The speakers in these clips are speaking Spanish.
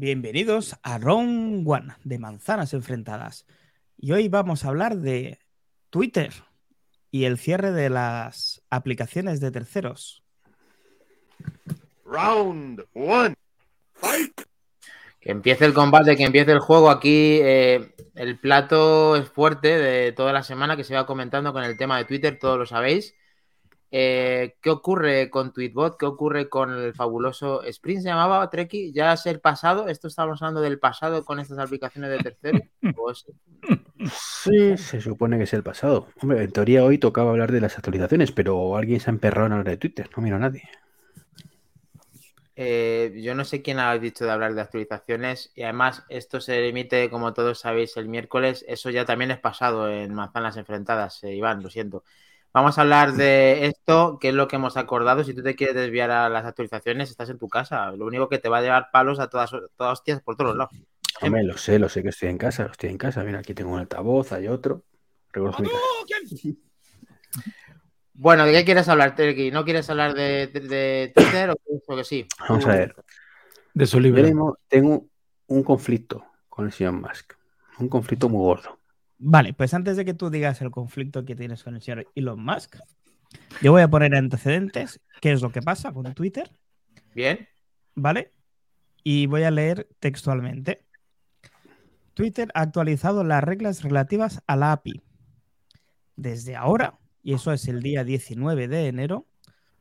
Bienvenidos a Round One de Manzanas Enfrentadas. Y hoy vamos a hablar de Twitter y el cierre de las aplicaciones de terceros. Round One. Fight. Que empiece el combate, que empiece el juego. Aquí eh, el plato es fuerte de toda la semana que se va comentando con el tema de Twitter, todos lo sabéis. Eh, ¿Qué ocurre con Tweetbot? ¿Qué ocurre con el fabuloso Sprint? ¿Se llamaba Treki? ¿Ya es el pasado? ¿Esto estamos hablando del pasado con estas aplicaciones de terceros? Sí, se supone que es el pasado. Hombre, en teoría hoy tocaba hablar de las actualizaciones, pero alguien se ha emperrado en hablar de Twitter. No miro a nadie. Eh, yo no sé quién ha dicho de hablar de actualizaciones y además esto se emite, como todos sabéis, el miércoles. Eso ya también es pasado en Manzanas Enfrentadas, eh, Iván, lo siento. Vamos a hablar de esto, que es lo que hemos acordado. Si tú te quieres desviar a las actualizaciones, estás en tu casa. Lo único que te va a llevar palos a todas, todas hostias por todos lados. Hombre, lo sé, lo sé que estoy en casa, estoy en casa. Mira, aquí tengo un altavoz, hay otro. Bueno, ¿de qué quieres hablar, Terky? ¿No quieres hablar de, Twitter o que sí? Vamos a ver. De su libro. tengo un conflicto con el señor Musk. Un conflicto muy gordo. Vale, pues antes de que tú digas el conflicto que tienes con el señor Elon Musk, yo voy a poner antecedentes, qué es lo que pasa con Twitter. Bien. ¿Vale? Y voy a leer textualmente. Twitter ha actualizado las reglas relativas a la API. Desde ahora, y eso es el día 19 de enero,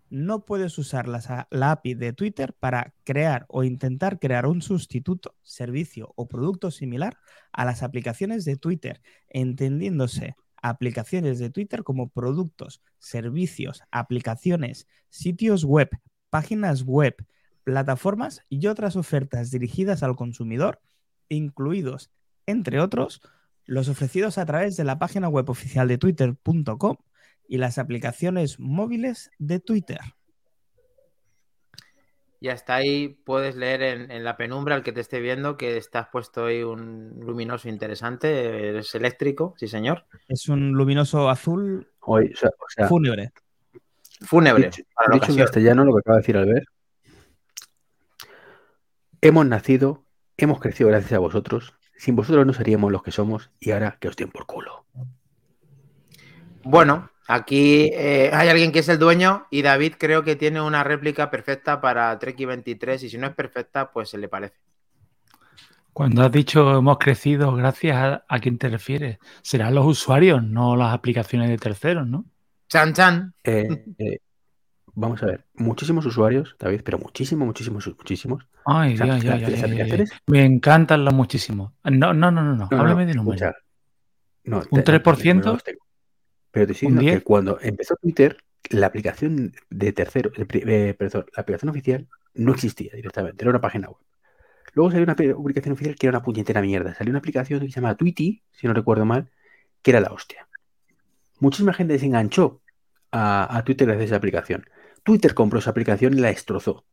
no puedes usar la, la, API de Twitter para crear o intentar crear un sustituto, servicio o producto similar a las aplicaciones de Twitter, entendiéndose aplicaciones de Twitter como productos, servicios, aplicaciones, sitios web, páginas web, plataformas y otras ofertas dirigidas al consumidor, incluidos, entre otros, los ofrecidos a través de la página web oficial de twitter.com y las aplicaciones móviles de Twitter. Y hasta ahí puedes leer en, la penumbra al que te esté viendo que estás puesto ahí un luminoso interesante. Es eléctrico, sí, señor. Es un luminoso azul Hoy, o sea, fúnebre. Fúnebre. dicho en castellano lo que acaba de decir Albert. Hemos nacido, hemos crecido gracias a vosotros. Sin vosotros no seríamos los que somos y ahora que os den por culo. Bueno, Aquí eh, hay alguien que es el dueño y David creo que tiene una réplica perfecta para Treki 23 y si no es perfecta, pues se le parece. Cuando has dicho hemos crecido, gracias a, quién te refieres. Serán los usuarios, no las aplicaciones de terceros, ¿no? Chan, chan. Eh, eh, vamos a ver, muchísimos usuarios, David, pero muchísimos, muchísimos, muchísimos. Ay, ya, ya, ya, Me encantan los muchísimos. No, no, no, no, no. háblame de números. No, ¿Un 3%? Pero te sigo que cuando empezó Twitter, la aplicación de tercero, eh, perdón, la aplicación oficial no existía directamente, era una página web. Luego salió una aplicación oficial que era una puñetera mierda. Salió una aplicación que se llama Tweety, si no recuerdo mal, que era la hostia. Muchísima gente se enganchó a, a Twitter gracias a esa aplicación. Twitter compró esa aplicación y la destrozó.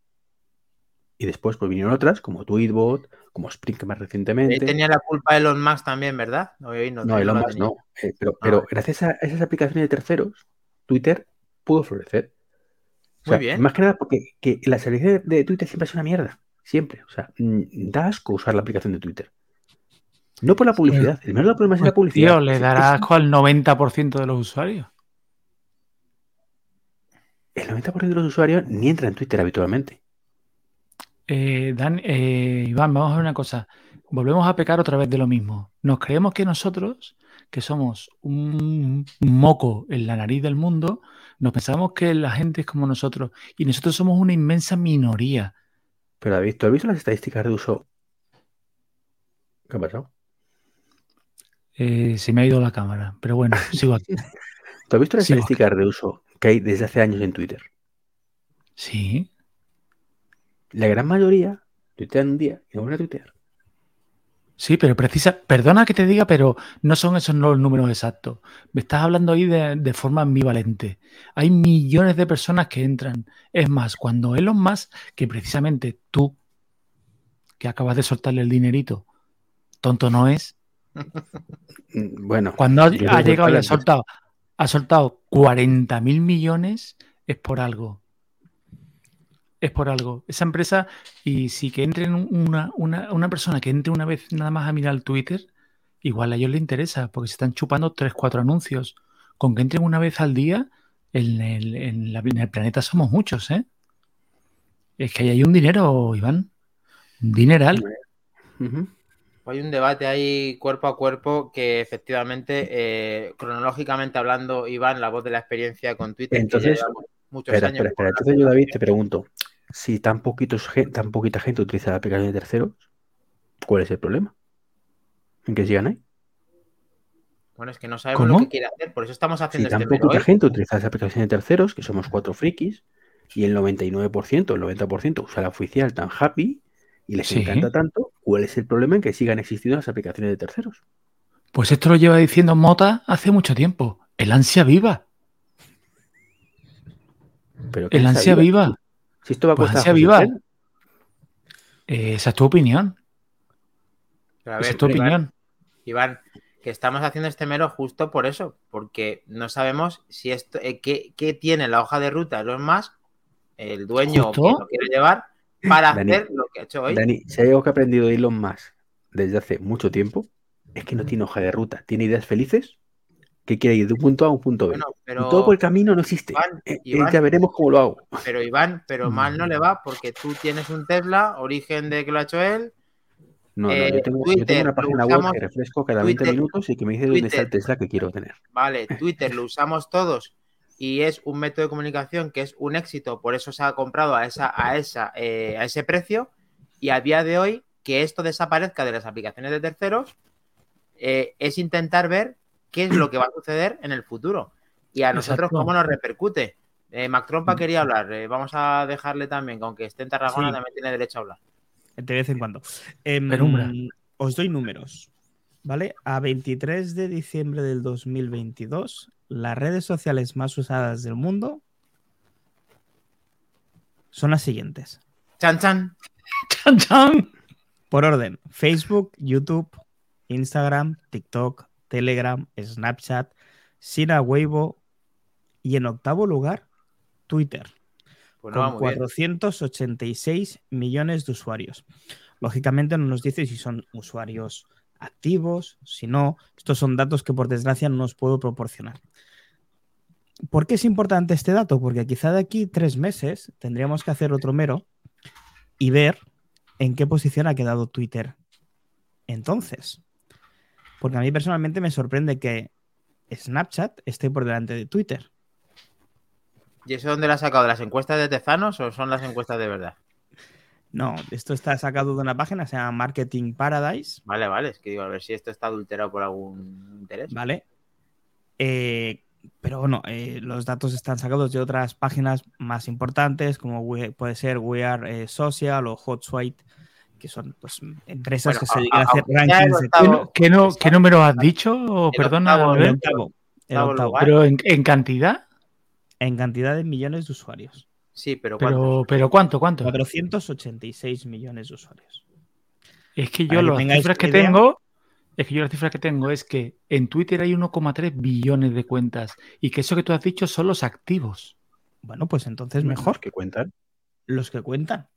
Y después pues vinieron otras, como Tweetbot, como Spring más recientemente. Ahí tenía la culpa Elon Musk también, ¿verdad? No, no, Elon Musk no. Eh, pero, ah. gracias a esas aplicaciones de terceros, Twitter pudo florecer. Muy bien. Más que nada porque que la salida de Twitter siempre es una mierda. Siempre. O sea, mm, da asco usar la aplicación de Twitter. No por la publicidad. El menor problema es la pues, publicidad. Tío, le dará asco al 90% de los usuarios. El 90% de los usuarios ni entra en Twitter habitualmente. Eh, Dan, eh, Iván, vamos a ver una cosa. Volvemos a pecar otra vez de lo mismo. Nos creemos que nosotros, que somos un moco en la nariz del mundo, nos pensamos que la gente es como nosotros y nosotros somos una inmensa minoría. Pero David, ¿tú has visto las estadísticas de uso? ¿Qué ha pasado? Eh, se me ha ido la cámara, pero bueno, sigo aquí. ¿Tú has visto las estadísticas de uso que hay desde hace años en Twitter? Sí. La gran mayoría tuitean un día y no van a tuitear. Sí, pero precisa, perdona que te diga, pero no son esos los números exactos. Me estás hablando ahí de, forma ambivalente. Hay millones de personas que entran. Es más, cuando Elon Musk, que precisamente tú, que acabas de soltarle el dinerito, tonto no es. Bueno. Cuando ha, llegado y ha soltado, ha soltado 40 mil millones, es por algo es por algo. Esa empresa, y si que entre una, una, una persona que entre una vez nada más a mirar el Twitter, igual a ellos les interesa, porque se están chupando tres, cuatro anuncios. Con que entren una vez al día, en el, en el planeta somos muchos, ¿eh? Es que ahí hay un dinero, Iván. Un dineral. Hay un debate ahí cuerpo a cuerpo que efectivamente, eh, cronológicamente hablando, Iván, la voz de la experiencia con Twitter. Entonces, muchos años. Entonces yo, David, te pregunto, si tan, poquitos, tan poquita gente utiliza la aplicación de terceros, ¿cuál es el problema? ¿En qué sigan ahí? Bueno, es que no sabemos lo que quiere hacer, por eso estamos haciendo si tan poquita gente utiliza esa aplicación de terceros, que somos cuatro frikis, y el 99%, el 90% usa la oficial tan happy y les encanta tanto, ¿cuál es el problema en que sigan existiendo las aplicaciones de terceros? Pues esto lo lleva diciendo Mota hace mucho tiempo. El ansia viva. el ansia viva. Si esto va a pues costar. ansia viva. Eh, esa es tu opinión. esa es tu opinión. Iván, que estamos haciendo este mero justo por eso, porque no sabemos si esto, eh, qué, tiene la hoja de ruta de los más, el dueño que lo quiere llevar, para hacer lo que ha hecho hoy. Dani, si hay algo que ha aprendido Elon Musk desde hace mucho tiempo, es que no tiene hoja de ruta, tiene ideas felices que quiere ir de un punto A a un punto B. y todo por el camino no existe. Eh, eh, ya veremos cómo lo hago. Pero Iván, pero mal no le va porque tú tienes un Tesla, origen de que lo ha hecho él, no, no, yo, tengo, una página web que refresco cada 20 minutos y que me dice dónde está el Tesla que quiero tener. Vale, Twitter lo usamos todos y es un método de comunicación que es un éxito, por eso se ha comprado a, esa, a, esa, eh, a ese precio y a día de hoy que esto desaparezca de las aplicaciones de terceros eh, es intentar ver qué es lo que va a suceder en el futuro y a nosotros cómo nos repercute. Eh, Mac Trompa mm. quería hablar, vamos a dejarle también, que aunque esté en Tarragona también tiene derecho a hablar de vez en cuando. Em, os doy números. ¿Vale? A 23 de diciembre del 2022, las redes sociales más usadas del mundo son las siguientes. Chan chan. Chan chan. Por orden, Facebook, YouTube, Instagram, TikTok, Telegram, Snapchat, Sina Weibo y en octavo lugar, Twitter. Pues con 486 millones de usuarios. Lógicamente no nos dice si son usuarios activos, si no. Estos son datos que por desgracia no os puedo proporcionar. ¿Por qué es importante este dato? Porque quizá de aquí tres meses tendríamos que hacer otro mero y ver en qué posición ha quedado Twitter entonces. Porque a mí personalmente me sorprende que Snapchat esté por delante de Twitter. ¿Y eso dónde lo ha sacado? ¿De las encuestas de Tezanos o son las encuestas de verdad? No, esto está sacado de una página, se llama Marketing Paradise. Vale, vale, es que digo, a ver si esto está adulterado por algún interés. Vale. Eh, pero bueno, eh, los datos están sacados de otras páginas más importantes, como puede ser We Are eh, Social o HotSuite, que son pues, empresas que se dedican a hacer rankings. ¿Qué, ¿Qué, número has dicho? Perdona, el octavo, ¿Pero en cantidad? en cantidad de millones de usuarios. Sí, pero ¿cuánto? Pero, ¿cuánto? ¿Cuánto? 486 millones de usuarios. Es que yo las cifras que tengo, es que yo las cifras que tengo es que en Twitter hay 1,3 billones de cuentas y que eso que tú has dicho son los activos. Bueno, pues entonces mejor. que cuentan? Los que cuentan.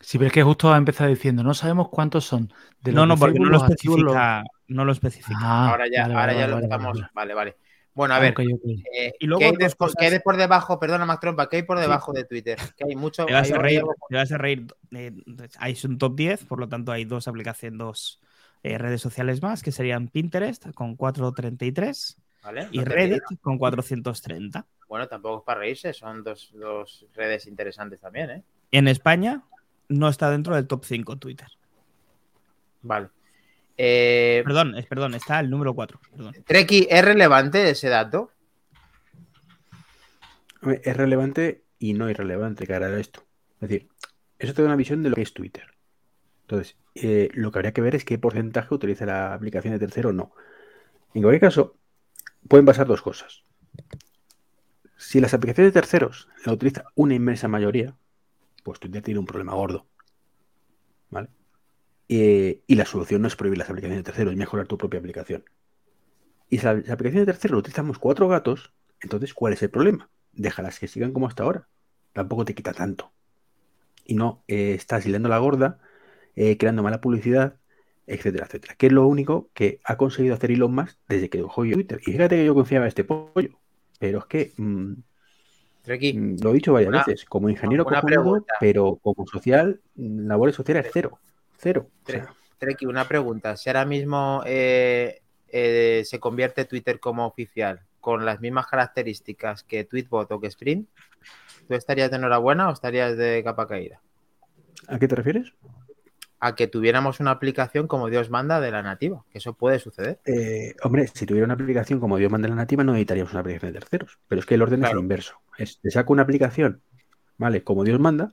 Sí, pero es que justo ha empezado diciendo, no sabemos cuántos son. no, no, porque no lo, especifica, no lo especifica. Ah, ahora ya, ahora ya lo estamos. Vale, vale. Bueno, a ver. Eh, y luego ¿qué, hay por debajo? Perdona, Mac Trompa, ¿qué hay por debajo de Twitter? Que hay mucho. Te vas, a reír. Te vas a reír. Eh, hay un top 10, por lo tanto, hay dos aplicaciones, dos eh, redes sociales más, que serían Pinterest con 433 ¿Vale? y Reddit con 430. Bueno, tampoco es para reírse, son dos, dos redes interesantes también, ¿eh? En España no está dentro del top 5 Twitter. Vale. Eh, perdón, es, perdón, está el número 4. Treki, ¿es relevante ese dato? Es relevante y no irrelevante, cara a esto. Es decir, eso te da una visión de lo que es Twitter. Entonces, eh, lo que habría que ver es qué porcentaje utiliza la aplicación de tercero o no. En cualquier caso, pueden pasar dos cosas. Si las aplicaciones de terceros la utiliza una inmensa mayoría, pues Twitter tiene un problema gordo. ¿Vale? Eh, y la solución no es prohibir las aplicaciones de terceros, es mejorar tu propia aplicación. Y si las aplicaciones de terceros lo utilizamos cuatro gatos, entonces, ¿cuál es el problema? Déjalas que sigan como hasta ahora. Tampoco te quita tanto. y no eh, estás hilando la gorda, eh, creando mala publicidad, etcétera, etcétera. Que es lo único que ha conseguido hacer Elon Musk desde que dejó Twitter. Y fíjate que yo confiaba en este pollo, pero es que mm, mm, lo he dicho varias veces, como ingeniero cojonudo, pero como social, labores sociales cero, cero. Treki, una pregunta. Si ahora mismo eh, eh, se convierte Twitter como oficial con las mismas características que Tweetbot o que Sprint, ¿tú estarías de enhorabuena o estarías de capa caída? ¿A qué te refieres? A que tuviéramos una aplicación como Dios manda de la nativa, que eso puede suceder. Eh, hombre, si tuviera una aplicación como Dios manda de la nativa, no necesitaríamos una aplicación de terceros. Pero es que el orden es el inverso. Es, te saco una aplicación, ¿vale? Como Dios manda,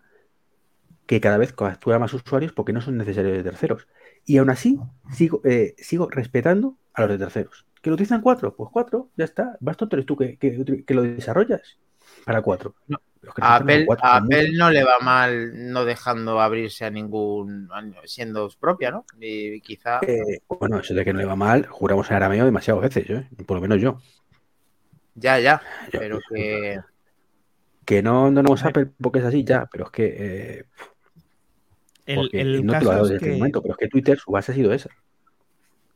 que cada vez captura más usuarios porque no son necesarios de terceros. Y aún así, sigo, eh, sigo respetando a los de terceros. ¿Que lo utilizan cuatro? Pues cuatro, ya está. Basta eres tú que, que, lo desarrollas para cuatro. A Apple, no le va mal no dejando abrirse a ningún, siendo propia, ¿no? Y quizá... Eh, bueno, eso de que no le va mal, juramos en arameo demasiadas veces, ¿eh? por lo menos yo. Ya, ya, pero que... Que no, no nos Apple porque es así, ya, pero es que... Eh, el, no te lo ha dado desde este momento, pero es que Twitter su base ha sido esa.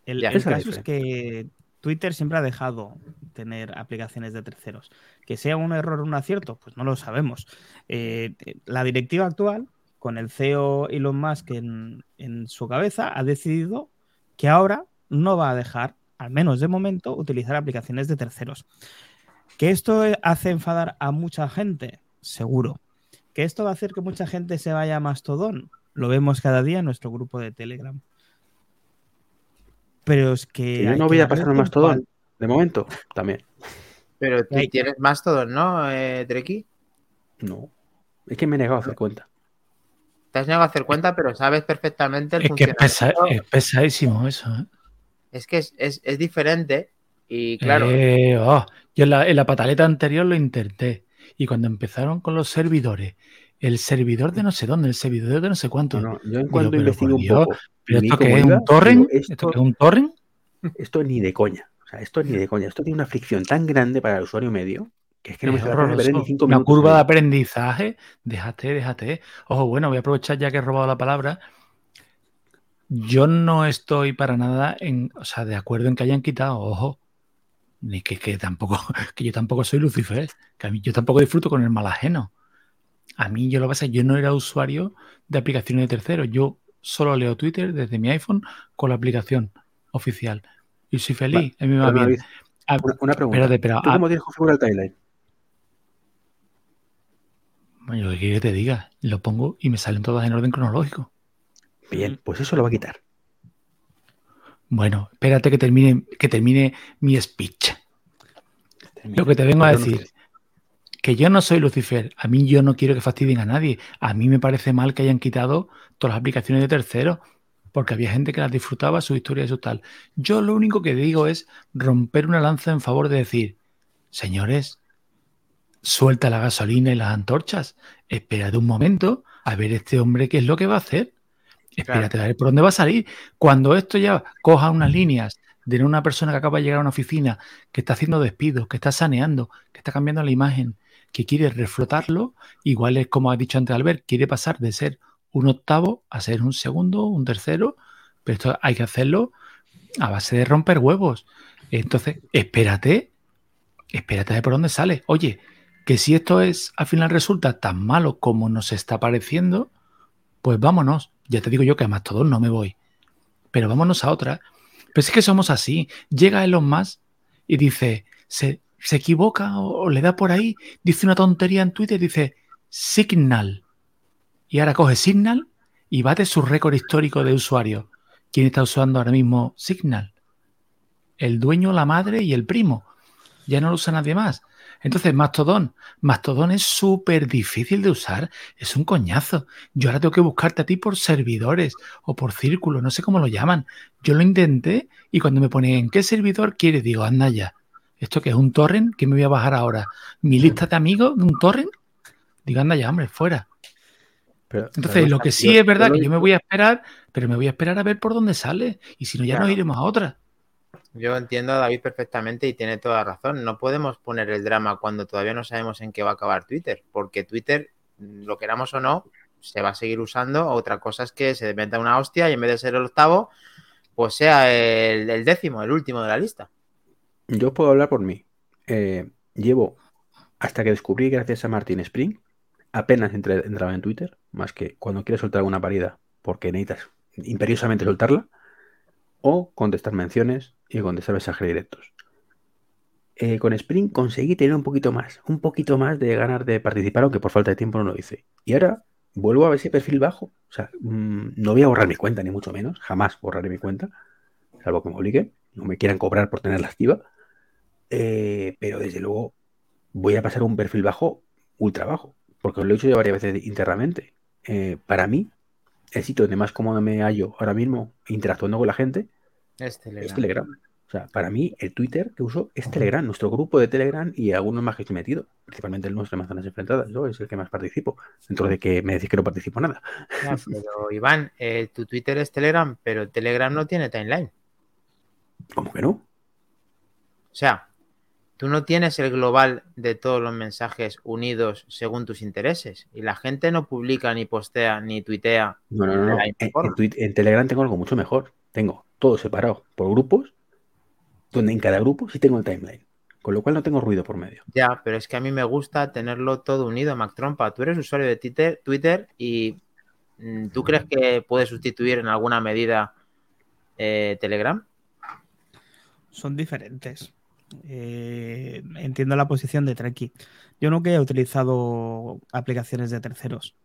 El, caso es que Twitter siempre ha dejado tener aplicaciones de terceros. Que sea un error o un acierto, pues no lo sabemos. Eh, la directiva actual, con el CEO Elon Musk en, en su cabeza, ha decidido que ahora no va a dejar, al menos de momento, utilizar aplicaciones de terceros. ¿Que esto hace enfadar a mucha gente? Seguro. ¿Que esto va a hacer que mucha gente se vaya a Mastodon? Lo vemos cada día en nuestro grupo de Telegram. Pero es que. Yo no voy a pasar más todo, de momento, también. Pero tú tienes más todo, ¿no, eh, Treki? No. Es que me he negado a hacer cuenta. Te has negado a hacer cuenta, pero sabes perfectamente el es Que es, pesadísimo eso. ¿eh? Es que es, diferente y claro. Eh, oh, yo en la, en la pataleta anterior lo intenté. Y cuando empezaron con los servidores el servidor de no sé dónde, el servidor de no sé cuánto. No, yo en cuanto investigo un poco. ¿Pero esto que es un torrent? ¿Esto, que es un torrent? Esto ni de coña. O sea, esto ni de coña. Esto tiene una fricción tan grande para el usuario medio que es que no me ver ni cinco minutos. Una curva de aprendizaje. Déjate, déjate. Ojo, bueno, voy a aprovechar ya que he robado la palabra. Yo no estoy para nada en, o sea, de acuerdo en que hayan quitado, ojo, ni que, que tampoco, que yo tampoco soy Lucifer, que a mí yo tampoco disfruto con el mal ajeno. A mí yo lo que pasa es que yo no era usuario de aplicaciones de terceros. Yo solo leo Twitter desde mi iPhone con la aplicación oficial. Y soy feliz. a mí me va bien. Ah, una, pregunta. ¿Tú cómo tienes configurado el timeline? Bueno, yo que te diga, lo pongo y me salen todas en orden cronológico. Bien, pues eso lo va a quitar. Bueno, espérate que termine, que termine mi speech. Lo que te vengo a decir que yo no soy Lucifer, a mí yo no quiero que fastidien a nadie. A mí me parece mal que hayan quitado todas las aplicaciones de terceros, porque había gente que las disfrutaba, su historia y su tal. Yo lo único que digo es romper una lanza en favor de decir, señores, suelta la gasolina y las antorchas, espérate un momento a ver este hombre qué es lo que va a hacer. Espérate a ver por dónde va a salir. Cuando esto ya coja unas líneas de una persona que acaba de llegar a una oficina, que está haciendo despidos, que está saneando, que está cambiando la imagen, que quiere reflotarlo, igual es como ha dicho antes Albert, quiere pasar de ser un octavo a ser un segundo, un tercero, pero esto hay que hacerlo a base de romper huevos. Entonces, espérate, espérate de por dónde sale. Oye, que si esto es al final resulta tan malo como nos está pareciendo, pues vámonos. Ya te digo yo que a todos no me voy. Pero vámonos a otra. Pero es que somos así. Llega Elon Musk y dice, se, se equivoca o, le da por ahí, dice una tontería en Twitter, dice Signal. Y ahora coge Signal y bate su récord histórico de usuario. ¿Quién está usando ahora mismo Signal? El dueño, la madre y el primo. Ya no lo usa nadie más. Entonces, Mastodon. Mastodon es súper difícil de usar. Es un coñazo. Yo ahora tengo que buscarte a ti por servidores o por círculo, no sé cómo lo llaman. Yo lo intenté y cuando me pone en qué servidor quieres, digo, anda ya. ¿Esto que es un torrent? ¿Qué me voy a bajar ahora? ¿Mi lista de amigos de un torrent? Digo, anda ya, hombre, fuera. Entonces, lo que sí es verdad que yo me voy a esperar, pero me voy a esperar a ver por dónde sale. Y si no, ya nos iremos a otra. Yo entiendo a David perfectamente y tiene toda razón. No podemos poner el drama cuando todavía no sabemos en qué va a acabar Twitter, porque Twitter, lo queramos o no, se va a seguir usando. Otra cosa es que se inventa una hostia y en vez de ser el octavo, pues sea el, décimo, el último de la lista. Yo puedo hablar por mí. Eh, llevo, hasta que descubrí gracias a Martin Spring, apenas entraba en Twitter, más que cuando quieres soltar alguna parida porque necesitas imperiosamente soltarla, o contestar menciones y contestar mensajes directos. Eh, con Spring conseguí tener un poquito más, un poquito más de ganas de participar, aunque por falta de tiempo no lo hice. Y ahora vuelvo a ese perfil bajo. O sea, mm, no voy a borrar mi cuenta, ni mucho menos. Jamás borraré mi cuenta, salvo que me obligue. No me quieran cobrar por tenerla activa. Eh, pero desde luego voy a pasar un perfil bajo, ultra bajo. Porque os lo he dicho ya varias veces internamente. Eh, para mí, el sitio donde más cómodo me hallo ahora mismo interactuando con la gente es Telegram. O sea, para mí el Twitter que uso es Telegram, nuestro grupo de Telegram y algunos más que estoy metido, principalmente el nuestro de Manzanas Enfrentadas, yo es el que más participo, dentro de que me decís que no participo nada. pero Iván, eh, tu Twitter es Telegram, pero Telegram no tiene timeline. ¿Cómo que no? O sea, tú no tienes el global de todos los mensajes unidos según tus intereses y la gente no publica ni postea ni tuitea. No, no, no. en Telegram tengo algo mucho mejor. Tengo todo separado por grupos donde en cada grupo sí tengo el timeline. Con lo cual no tengo ruido por medio. Ya, pero es que a mí me gusta tenerlo todo unido, Mac Trompa. Tú eres usuario de Twitter, Twitter y mm, ¿tú crees que puede sustituir en alguna medida eh, Telegram? Son diferentes. Eh, entiendo la posición de Treki. Yo nunca he utilizado aplicaciones de terceros.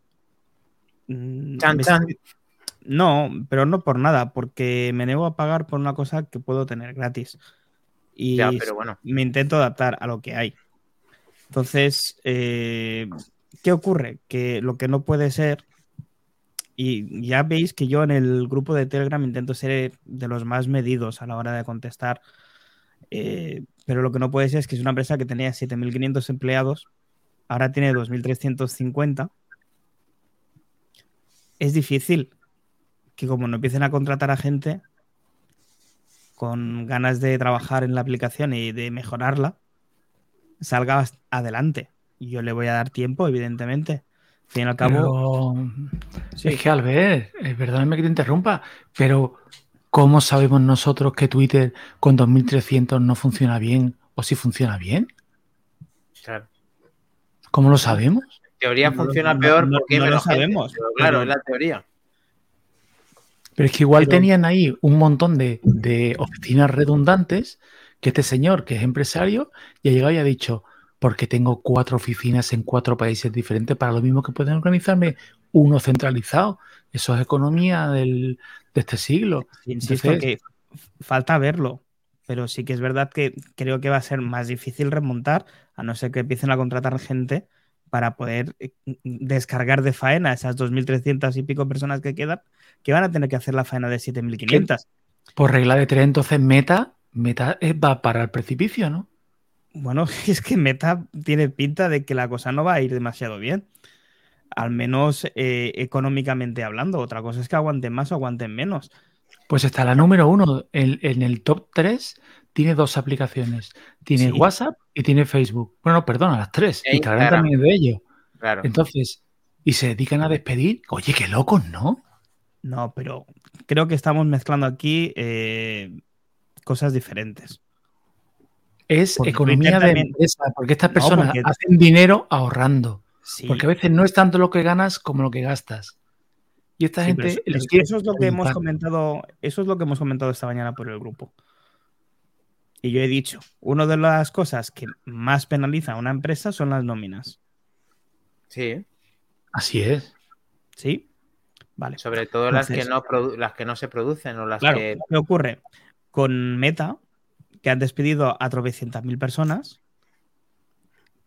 Mm, no, pero no por nada, porque me niego a pagar por una cosa que puedo tener gratis. Y me intento adaptar a lo que hay. Entonces, eh, ¿qué ocurre? Que lo que no puede ser, y ya veis que yo en el grupo de Telegram intento ser de los más medidos a la hora de contestar, eh, pero lo que no puede ser es que es una empresa que tenía 7.500 empleados, ahora tiene 2.350. Es difícil que como no empiecen a contratar a gente con ganas de trabajar en la aplicación y de mejorarla, salga adelante. Y yo le voy a dar tiempo, evidentemente. Al fin y al cabo. Es que al ver, es perdóname que te interrumpa, pero ¿cómo sabemos nosotros que Twitter con 2300 no funciona bien o si funciona bien? Claro. ¿Cómo lo sabemos? En teoría funciona peor porque no, lo sabemos. claro, es la teoría. Pero es que igual tenían ahí un montón de, oficinas redundantes que este señor, que es empresario, ya ha llegado y ha dicho, porque tengo cuatro oficinas en cuatro países diferentes para lo mismo que pueden organizarme uno centralizado. Eso es economía del, de este siglo. Insisto que falta verlo, pero sí que es verdad que creo que va a ser más difícil remontar, a no ser que empiecen a contratar gente para poder eh, descargar de faena esas 2.300 y pico personas que quedan que van a tener que hacer la faena de 7.500. Por regla de tres, entonces Meta, Meta va para el precipicio, ¿no? Bueno, es que Meta tiene pinta de que la cosa no va a ir demasiado bien. Al menos eh, económicamente hablando. Otra cosa es que aguanten más o aguanten menos. Pues está la número uno. En, el top 3 tiene dos aplicaciones. Tiene WhatsApp y tiene Facebook. Bueno, perdona, las tres. Y Instagram también de ello. Claro. Entonces, y se dedican a despedir. Oye, qué locos, ¿no? No, pero creo que estamos mezclando aquí eh, cosas diferentes. Es economía de empresa, porque estas personas hacen dinero ahorrando. Porque a veces no es tanto lo que ganas como lo que gastas. Y esta gente. eso es lo que hemos comentado. Eso es lo que hemos comentado esta mañana por el grupo. Y yo he dicho, una de las cosas que más penaliza a una empresa son las nóminas. Sí. Así es. Sí. Sobre todo las, que no las que no se producen o las que... ¿Qué ocurre? Con Meta, que han despedido a mil personas,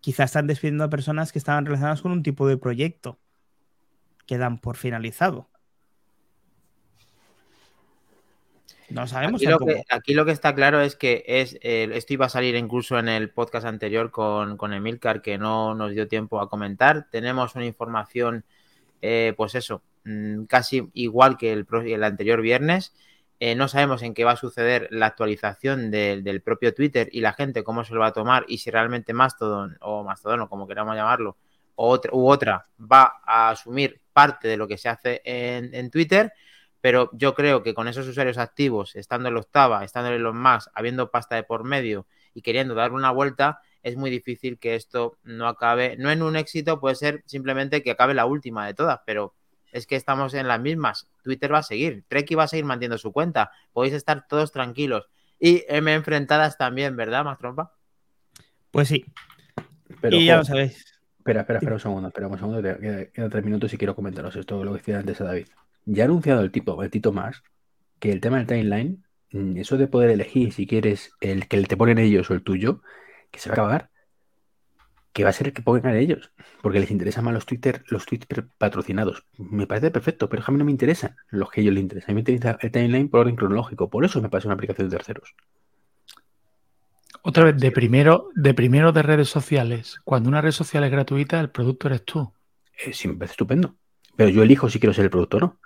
quizás están despidiendo a personas que estaban relacionadas con un tipo de proyecto que dan por finalizado. No sabemos. Aquí lo, que, aquí lo, que, está claro es que es eh, esto iba a salir incluso en el podcast anterior con, con Emilcar, que no nos dio tiempo a comentar. Tenemos una información, eh, pues eso, Mm, casi igual que el, anterior viernes. Eh, no sabemos en qué va a suceder la actualización del propio Twitter y la gente cómo se lo va a tomar y si realmente Mastodon o Mastodon o como queramos llamarlo otra, u otra va a asumir parte de lo que se hace en, Twitter, pero yo creo que con esos usuarios activos, estando en la octava, estando en los más, habiendo pasta de por medio y queriendo dar una vuelta, es muy difícil que esto no acabe, no en un éxito, puede ser simplemente que acabe la última de todas, pero es que estamos en las mismas. Twitter va a seguir, Treki va a seguir manteniendo su cuenta, podéis estar todos tranquilos. Y M enfrentadas también, ¿verdad, más trompa? Pues sí. Pero, y ya lo sabéis. Espera, espera, espera un segundo, espera un segundo, quedan tres minutos y quiero comentaros esto, lo que decía antes a David. Ya ha anunciado el tipo, el Tito más, que el tema del timeline, mm, eso de poder elegir si quieres el que te ponen ellos o el tuyo, que se va a acabar, que va a ser el que pongan ellos, porque les interesan más los Twitter, los tweets patrocinados. Me parece perfecto, pero a mí no me interesan los que a ellos les interesan. A mí me interesa el timeline por orden cronológico, por eso me parece una aplicación de terceros. Otra vez, de primero, de primero de redes sociales. Cuando una red social es gratuita, el producto eres tú. Eh, sí, me parece estupendo. Pero yo elijo si quiero ser el producto o no.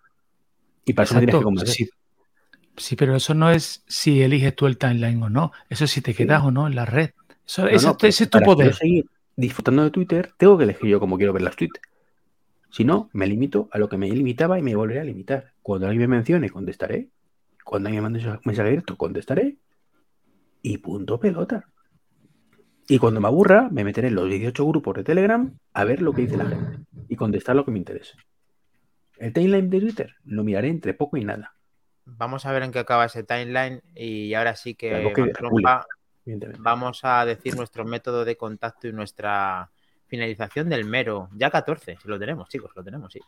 Y para eso me tienes que. Sí, sí, pero eso no es si eliges tú el timeline o no. Eso es si te quedas o no en la red. Eso, ese, es tu poder. seguir disfrutando de Twitter, tengo que elegir yo cómo quiero ver las tweets. Si no, me limito a lo que me limitaba y me volveré a limitar. Cuando alguien me mencione, contestaré. Cuando alguien me mande un mensaje abierto, contestaré y punto pelota. Y cuando me aburra, me meteré en los 18 grupos de Telegram a ver lo que dice la gente y contestar lo que me interese. El timeline de Twitter lo miraré entre poco y nada. Vamos a ver en qué acaba ese timeline y ahora sí que, vamos a decir nuestro método de contacto y nuestra finalización del mero. Ya 14, si lo tenemos, chicos, lo tenemos, sí.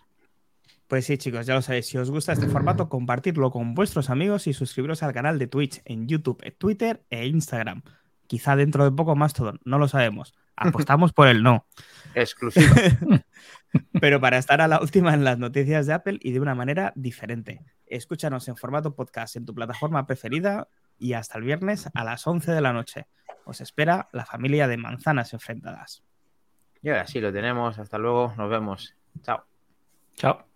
Pues sí, chicos, ya lo sabéis. Si os gusta este formato, compartidlo con vuestros amigos y suscribiros al canal de Twitch en YouTube, Twitter e Instagram. Quizá dentro de poco más todo, no lo sabemos. Apostamos por el no. Exclusivo. Pero para estar a la última en las noticias de Apple y de una manera diferente. Escúchanos en formato podcast en tu plataforma preferida y hasta el viernes a las 11 de la noche. Os espera la familia de manzanas enfrentadas. Y ahora sí lo tenemos. Hasta luego. Nos vemos. Chao. Chao.